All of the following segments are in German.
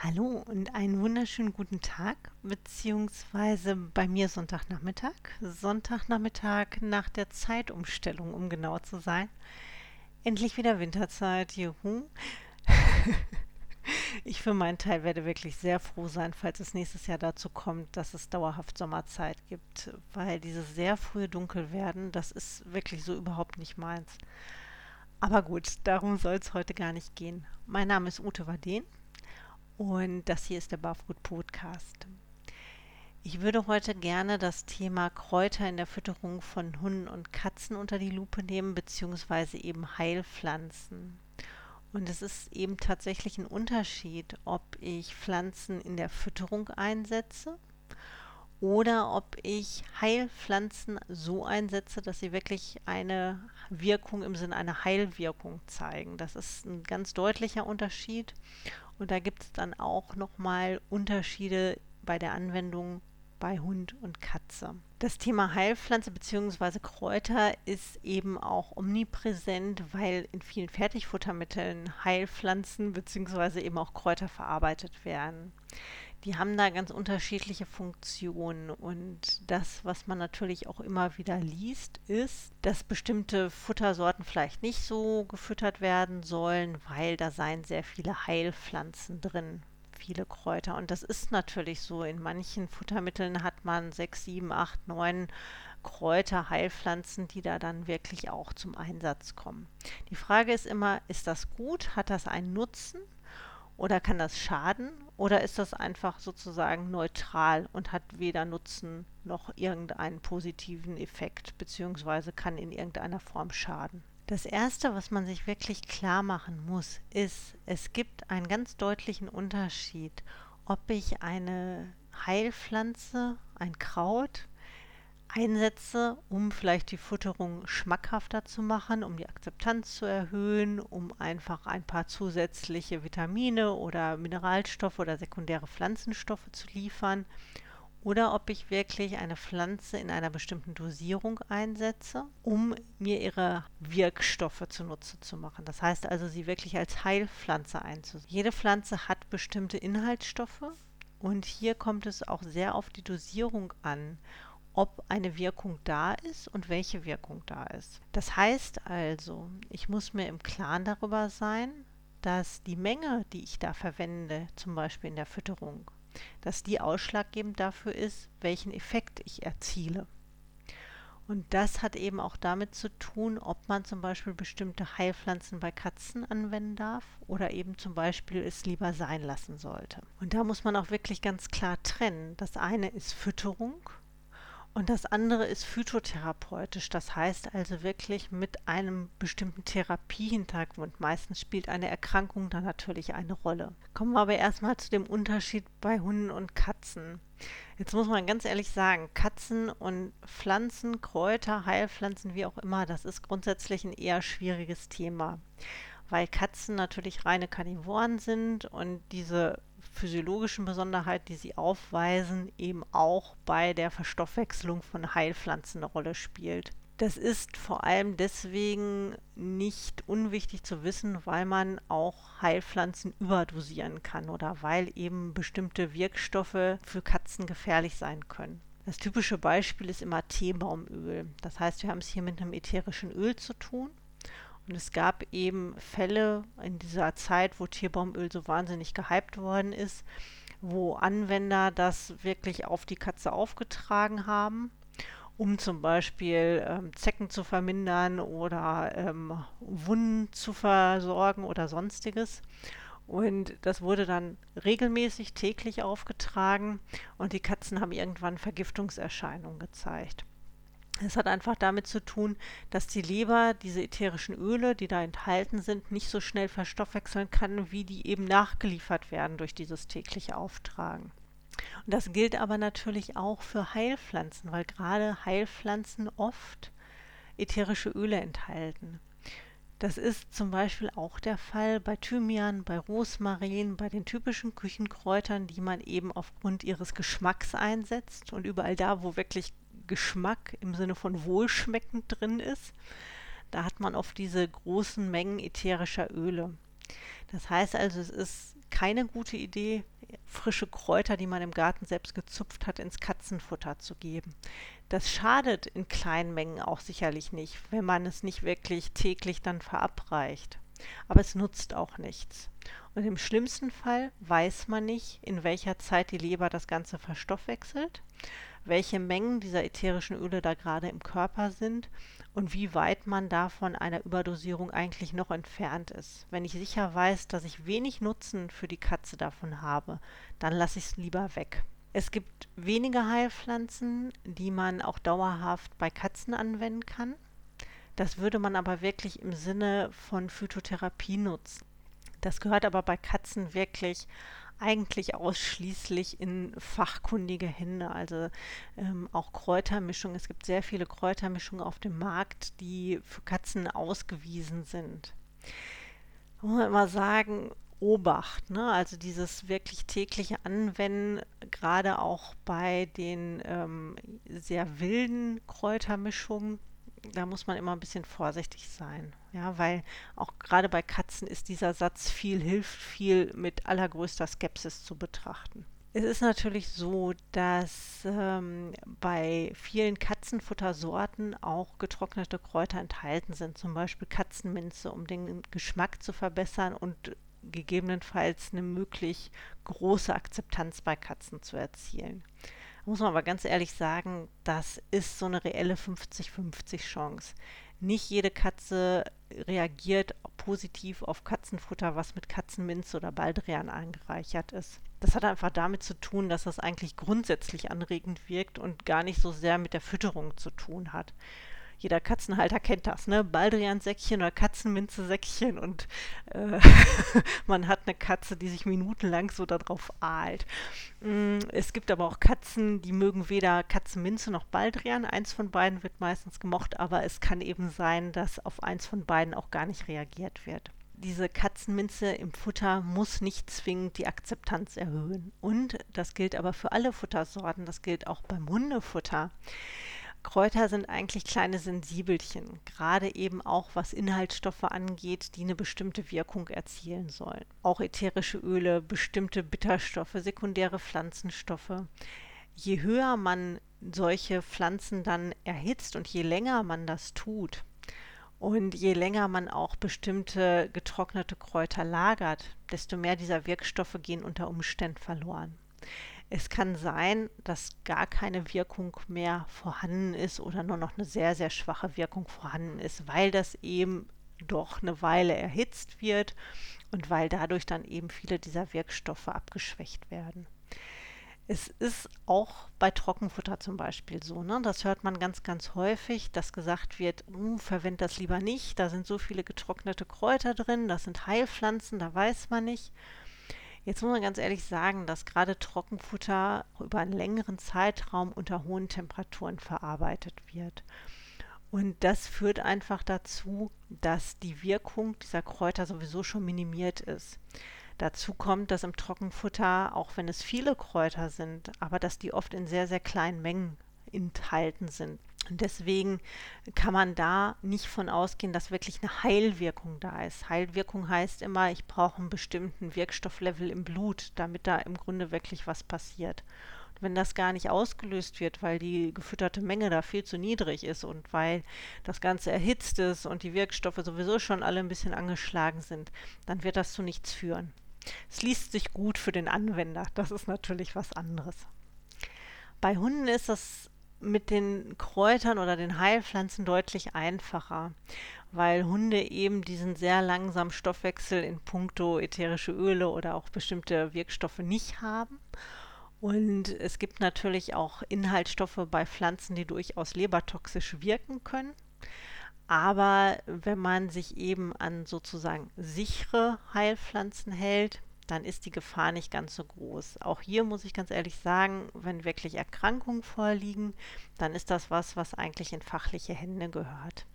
Hallo und einen wunderschönen guten Tag, beziehungsweise bei mir Sonntagnachmittag. Sonntagnachmittag nach der Zeitumstellung, um genau zu sein. Endlich wieder Winterzeit, juhu. ich für meinen Teil werde wirklich sehr froh sein, falls es nächstes Jahr dazu kommt, dass es dauerhaft Sommerzeit gibt, weil dieses sehr frühe Dunkelwerden, das ist wirklich so überhaupt nicht meins. Aber gut, darum soll es heute gar nicht gehen. Mein Name ist Ute Waden und das hier ist der Barfoot Podcast. Ich würde heute gerne das Thema Kräuter in der Fütterung von Hunden und Katzen unter die Lupe nehmen, beziehungsweise eben Heilpflanzen. Und es ist eben tatsächlich ein Unterschied, ob ich Pflanzen in der Fütterung einsetze oder ob ich Heilpflanzen so einsetze, dass sie wirklich eine Wirkung im Sinne einer Heilwirkung zeigen. Das ist ein ganz deutlicher Unterschied. Und da gibt es dann auch nochmal Unterschiede bei der Anwendung bei Hund und Katze. Das Thema Heilpflanze bzw. Kräuter ist eben auch omnipräsent, weil in vielen Fertigfuttermitteln Heilpflanzen bzw. eben auch Kräuter verarbeitet werden die haben da ganz unterschiedliche Funktionen. Und das, was man natürlich auch immer wieder liest, ist, dass bestimmte Futtersorten vielleicht nicht so gefüttert werden sollen, weil da seien sehr viele Heilpflanzen drin, viele Kräuter. Und das ist natürlich so. In manchen Futtermitteln hat man sechs, sieben, acht, neun Kräuter, Heilpflanzen, die da dann wirklich auch zum Einsatz kommen. Die Frage ist immer, ist das gut? Hat das einen Nutzen? Oder kann das schaden? Oder ist das einfach sozusagen neutral und hat weder Nutzen noch irgendeinen positiven Effekt, beziehungsweise kann in irgendeiner Form schaden? Das Erste, was man sich wirklich klar machen muss, ist, es gibt einen ganz deutlichen Unterschied, ob ich eine Heilpflanze, ein Kraut, einsetze, um vielleicht die Futterung schmackhafter zu machen, um die Akzeptanz zu erhöhen, um einfach ein paar zusätzliche Vitamine oder Mineralstoffe oder sekundäre Pflanzenstoffe zu liefern, oder ob ich wirklich eine Pflanze in einer bestimmten Dosierung einsetze, um mir ihre Wirkstoffe zunutze zu machen. Das heißt also, sie wirklich als Heilpflanze einzusetzen. Jede Pflanze hat bestimmte Inhaltsstoffe und hier kommt es auch sehr auf die Dosierung an ob eine Wirkung da ist und welche Wirkung da ist. Das heißt also, ich muss mir im Klaren darüber sein, dass die Menge, die ich da verwende, zum Beispiel in der Fütterung, dass die ausschlaggebend dafür ist, welchen Effekt ich erziele. Und das hat eben auch damit zu tun, ob man zum Beispiel bestimmte Heilpflanzen bei Katzen anwenden darf oder eben zum Beispiel es lieber sein lassen sollte. Und da muss man auch wirklich ganz klar trennen. Das eine ist Fütterung und das andere ist phytotherapeutisch, das heißt also wirklich mit einem bestimmten Therapiehintergrund. Meistens spielt eine Erkrankung da natürlich eine Rolle. Kommen wir aber erstmal zu dem Unterschied bei Hunden und Katzen. Jetzt muss man ganz ehrlich sagen, Katzen und Pflanzen, Kräuter, Heilpflanzen, wie auch immer, das ist grundsätzlich ein eher schwieriges Thema weil Katzen natürlich reine Karnivoren sind und diese physiologischen Besonderheiten, die sie aufweisen, eben auch bei der Verstoffwechselung von Heilpflanzen eine Rolle spielt. Das ist vor allem deswegen nicht unwichtig zu wissen, weil man auch Heilpflanzen überdosieren kann oder weil eben bestimmte Wirkstoffe für Katzen gefährlich sein können. Das typische Beispiel ist immer Teebaumöl. Das heißt, wir haben es hier mit einem ätherischen Öl zu tun und es gab eben Fälle in dieser Zeit, wo Tierbaumöl so wahnsinnig gehypt worden ist, wo Anwender das wirklich auf die Katze aufgetragen haben, um zum Beispiel ähm, Zecken zu vermindern oder ähm, Wunden zu versorgen oder sonstiges. Und das wurde dann regelmäßig täglich aufgetragen und die Katzen haben irgendwann Vergiftungserscheinungen gezeigt. Es hat einfach damit zu tun, dass die Leber diese ätherischen Öle, die da enthalten sind, nicht so schnell verstoffwechseln kann, wie die eben nachgeliefert werden durch dieses tägliche Auftragen. Und das gilt aber natürlich auch für Heilpflanzen, weil gerade Heilpflanzen oft ätherische Öle enthalten. Das ist zum Beispiel auch der Fall bei Thymian, bei Rosmarin, bei den typischen Küchenkräutern, die man eben aufgrund ihres Geschmacks einsetzt. Und überall da, wo wirklich Geschmack im Sinne von wohlschmeckend drin ist. Da hat man oft diese großen Mengen ätherischer Öle. Das heißt also, es ist keine gute Idee, frische Kräuter, die man im Garten selbst gezupft hat, ins Katzenfutter zu geben. Das schadet in kleinen Mengen auch sicherlich nicht, wenn man es nicht wirklich täglich dann verabreicht. Aber es nutzt auch nichts. Und im schlimmsten Fall weiß man nicht, in welcher Zeit die Leber das Ganze verstoffwechselt, welche Mengen dieser ätherischen Öle da gerade im Körper sind und wie weit man da von einer Überdosierung eigentlich noch entfernt ist. Wenn ich sicher weiß, dass ich wenig Nutzen für die Katze davon habe, dann lasse ich es lieber weg. Es gibt wenige Heilpflanzen, die man auch dauerhaft bei Katzen anwenden kann. Das würde man aber wirklich im Sinne von Phytotherapie nutzen. Das gehört aber bei Katzen wirklich eigentlich ausschließlich in fachkundige Hände. Also ähm, auch Kräutermischungen. Es gibt sehr viele Kräutermischungen auf dem Markt, die für Katzen ausgewiesen sind. Muss man immer sagen, Obacht, ne? also dieses wirklich tägliche Anwenden, gerade auch bei den ähm, sehr wilden Kräutermischungen, da muss man immer ein bisschen vorsichtig sein. Ja, weil auch gerade bei Katzen ist dieser Satz viel hilft viel mit allergrößter Skepsis zu betrachten. Es ist natürlich so, dass ähm, bei vielen Katzenfuttersorten auch getrocknete Kräuter enthalten sind, zum Beispiel Katzenminze, um den Geschmack zu verbessern und gegebenenfalls eine möglich große Akzeptanz bei Katzen zu erzielen muss man aber ganz ehrlich sagen, das ist so eine reelle 50-50 Chance. Nicht jede Katze reagiert positiv auf Katzenfutter, was mit Katzenminze oder Baldrian angereichert ist. Das hat einfach damit zu tun, dass das eigentlich grundsätzlich anregend wirkt und gar nicht so sehr mit der Fütterung zu tun hat jeder Katzenhalter kennt das, ne? Baldrian-Säckchen oder Katzenminze-Säckchen und äh, man hat eine Katze, die sich minutenlang so darauf ahlt. Mm, es gibt aber auch Katzen, die mögen weder Katzenminze noch Baldrian. Eins von beiden wird meistens gemocht, aber es kann eben sein, dass auf eins von beiden auch gar nicht reagiert wird diese Katzenminze im Futter muss nicht zwingend die Akzeptanz erhöhen. Und das gilt aber für alle Futtersorten, das gilt auch beim Hundefutter. Kräuter sind eigentlich kleine Sensibelchen, gerade eben auch was Inhaltsstoffe angeht, die eine bestimmte Wirkung erzielen sollen. Auch ätherische Öle, bestimmte Bitterstoffe, sekundäre Pflanzenstoffe. Je höher man solche Pflanzen dann erhitzt und je länger man das tut, und je länger man auch bestimmte getrocknete Kräuter lagert, desto mehr dieser Wirkstoffe gehen unter Umständen verloren. Es kann sein, dass gar keine Wirkung mehr vorhanden ist oder nur noch eine sehr, sehr schwache Wirkung vorhanden ist, weil das eben doch eine Weile erhitzt wird und weil dadurch dann eben viele dieser Wirkstoffe abgeschwächt werden. Es ist auch bei Trockenfutter zum Beispiel so, ne? das hört man ganz, ganz häufig, dass gesagt wird, uh, verwend das lieber nicht, da sind so viele getrocknete Kräuter drin, das sind Heilpflanzen, da weiß man nicht. Jetzt muss man ganz ehrlich sagen, dass gerade Trockenfutter über einen längeren Zeitraum unter hohen Temperaturen verarbeitet wird. Und das führt einfach dazu, dass die Wirkung dieser Kräuter sowieso schon minimiert ist. Dazu kommt, dass im Trockenfutter, auch wenn es viele Kräuter sind, aber dass die oft in sehr, sehr kleinen Mengen enthalten sind. Deswegen kann man da nicht von ausgehen, dass wirklich eine Heilwirkung da ist. Heilwirkung heißt immer, ich brauche einen bestimmten Wirkstofflevel im Blut, damit da im Grunde wirklich was passiert. Und wenn das gar nicht ausgelöst wird, weil die gefütterte Menge da viel zu niedrig ist und weil das Ganze erhitzt ist und die Wirkstoffe sowieso schon alle ein bisschen angeschlagen sind, dann wird das zu nichts führen. Es liest sich gut für den Anwender, das ist natürlich was anderes. Bei Hunden ist das mit den Kräutern oder den Heilpflanzen deutlich einfacher, weil Hunde eben diesen sehr langsamen Stoffwechsel in puncto ätherische Öle oder auch bestimmte Wirkstoffe nicht haben. Und es gibt natürlich auch Inhaltsstoffe bei Pflanzen, die durchaus lebertoxisch wirken können. Aber wenn man sich eben an sozusagen sichere Heilpflanzen hält, dann ist die Gefahr nicht ganz so groß. Auch hier muss ich ganz ehrlich sagen, wenn wirklich Erkrankungen vorliegen, dann ist das was, was eigentlich in fachliche Hände gehört.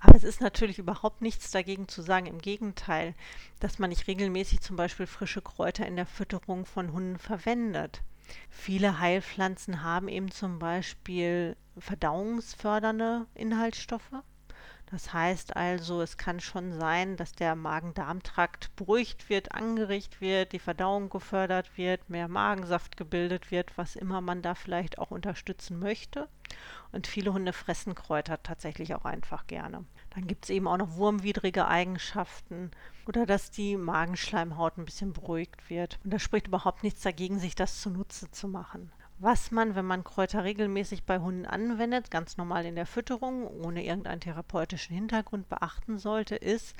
Aber es ist natürlich überhaupt nichts dagegen zu sagen. Im Gegenteil, dass man nicht regelmäßig zum Beispiel frische Kräuter in der Fütterung von Hunden verwendet. Viele Heilpflanzen haben eben zum Beispiel verdauungsfördernde Inhaltsstoffe. Das heißt also, es kann schon sein, dass der Magen-Darm-Trakt beruhigt wird, angeregt wird, die Verdauung gefördert wird, mehr Magensaft gebildet wird, was immer man da vielleicht auch unterstützen möchte. Und viele Hunde fressen Kräuter tatsächlich auch einfach gerne. Dann gibt es eben auch noch wurmwidrige Eigenschaften oder dass die Magenschleimhaut ein bisschen beruhigt wird. Und da spricht überhaupt nichts dagegen, sich das zunutze zu machen. Was man, wenn man Kräuter regelmäßig bei Hunden anwendet, ganz normal in der Fütterung, ohne irgendeinen therapeutischen Hintergrund beachten sollte, ist,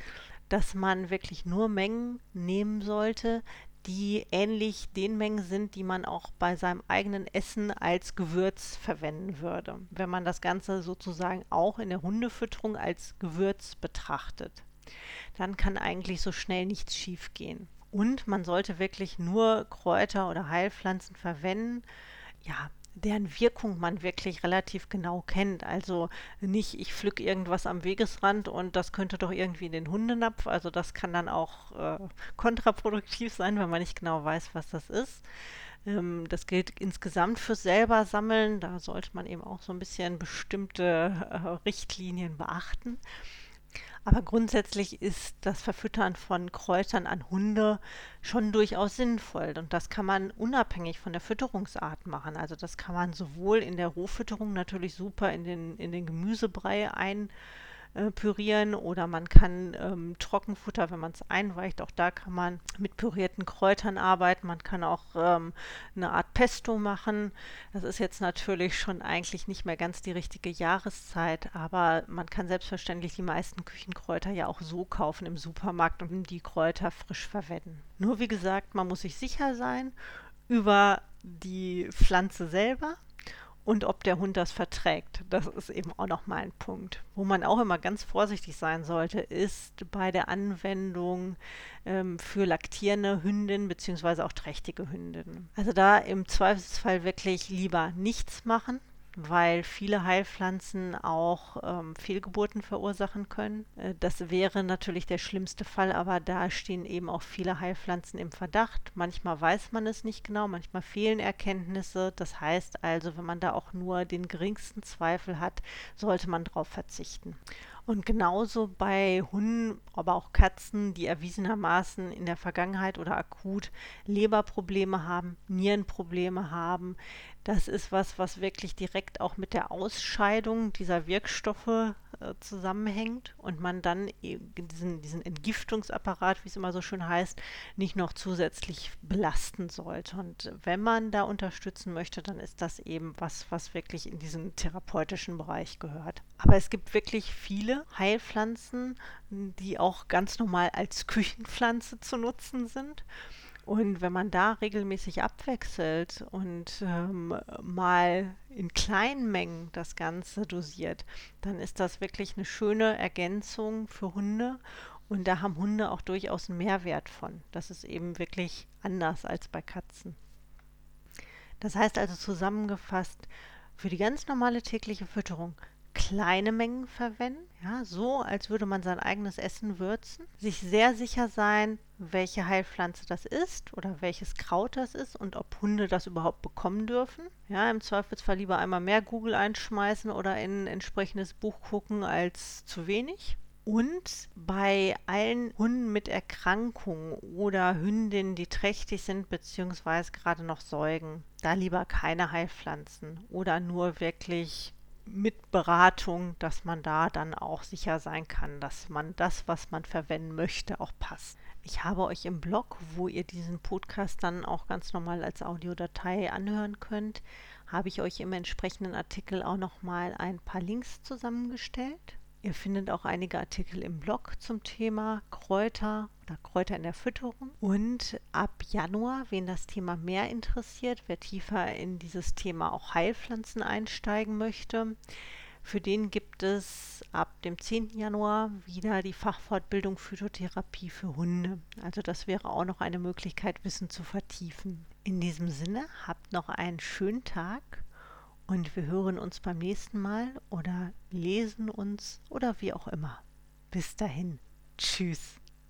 dass man wirklich nur Mengen nehmen sollte, die ähnlich den Mengen sind, die man auch bei seinem eigenen Essen als Gewürz verwenden würde, wenn man das Ganze sozusagen auch in der Hundefütterung als Gewürz betrachtet. Dann kann eigentlich so schnell nichts schiefgehen. Und man sollte wirklich nur Kräuter oder Heilpflanzen verwenden, ja, deren Wirkung man wirklich relativ genau kennt. Also nicht, ich pflück irgendwas am Wegesrand und das könnte doch irgendwie in den Hundenapf. Also das kann dann auch äh, kontraproduktiv sein, wenn man nicht genau weiß, was das ist. Ähm, das gilt insgesamt für selber sammeln. Da sollte man eben auch so ein bisschen bestimmte äh, Richtlinien beachten. Aber grundsätzlich ist das Verfüttern von Kräutern an Hunde schon durchaus sinnvoll. Und das kann man unabhängig von der Fütterungsart machen. Also das kann man sowohl in der Rohfütterung natürlich super in den, in den Gemüsebrei ein äh, pürieren oder man kann ähm, Trockenfutter, wenn man es einweicht, auch da kann man mit pürierten Kräutern arbeiten. Man kann auch ähm, eine Art Pesto machen. Das ist jetzt natürlich schon eigentlich nicht mehr ganz die richtige Jahreszeit, aber man kann selbstverständlich die meisten Küchenkräuter ja auch so kaufen im Supermarkt und die Kräuter frisch verwenden. Nur wie gesagt, man muss sich sicher sein über die Pflanze selber und ob der Hund das verträgt. Das ist eben auch nochmal ein Punkt. Wo man auch immer ganz vorsichtig sein sollte, ist bei der Anwendung ähm, für laktierende Hündinnen bzw. auch trächtige Hündinnen. Also da im Zweifelsfall wirklich lieber nichts machen, weil viele Heilpflanzen auch ähm, Fehlgeburten verursachen können. Äh, das wäre natürlich der schlimmste Fall, aber da stehen eben auch viele Heilpflanzen im Verdacht. Manchmal weiß man es nicht genau, manchmal fehlen Erkenntnisse. Das heißt also, wenn man da auch nur den geringsten Zweifel hat, sollte man darauf verzichten. Und genauso bei Hunden, aber auch Katzen, die erwiesenermaßen in der Vergangenheit oder akut Leberprobleme haben, Nierenprobleme haben. Das ist was, was wirklich direkt auch mit der Ausscheidung dieser Wirkstoffe äh, zusammenhängt und man dann diesen, diesen Entgiftungsapparat, wie es immer so schön heißt, nicht noch zusätzlich belasten sollte. Und wenn man da unterstützen möchte, dann ist das eben was, was wirklich in diesen therapeutischen Bereich gehört. Aber es gibt wirklich viele Heilpflanzen, die auch ganz normal als Küchenpflanze zu nutzen sind. Und wenn man da regelmäßig abwechselt und ähm, mal in kleinen Mengen das Ganze dosiert, dann ist das wirklich eine schöne Ergänzung für Hunde. Und da haben Hunde auch durchaus einen Mehrwert von. Das ist eben wirklich anders als bei Katzen. Das heißt also zusammengefasst, für die ganz normale tägliche Fütterung kleine Mengen verwenden, ja, so als würde man sein eigenes Essen würzen, sich sehr sicher sein, welche Heilpflanze das ist oder welches Kraut das ist und ob Hunde das überhaupt bekommen dürfen. Ja, im Zweifelsfall lieber einmal mehr Google einschmeißen oder in ein entsprechendes Buch gucken als zu wenig. Und bei allen Hunden mit Erkrankungen oder Hündinnen, die trächtig sind bzw. gerade noch säugen, da lieber keine Heilpflanzen oder nur wirklich mit Beratung, dass man da dann auch sicher sein kann, dass man das, was man verwenden möchte, auch passt. Ich habe euch im Blog, wo ihr diesen Podcast dann auch ganz normal als Audiodatei anhören könnt, habe ich euch im entsprechenden Artikel auch noch mal ein paar Links zusammengestellt. Ihr findet auch einige Artikel im Blog zum Thema Kräuter oder Kräuter in der Fütterung. Und ab Januar, wen das Thema mehr interessiert, wer tiefer in dieses Thema auch Heilpflanzen einsteigen möchte, für den gibt es ab dem 10. Januar wieder die Fachfortbildung Phytotherapie für Hunde. Also das wäre auch noch eine Möglichkeit, Wissen zu vertiefen. In diesem Sinne, habt noch einen schönen Tag und wir hören uns beim nächsten Mal oder lesen uns oder wie auch immer. Bis dahin. Tschüss.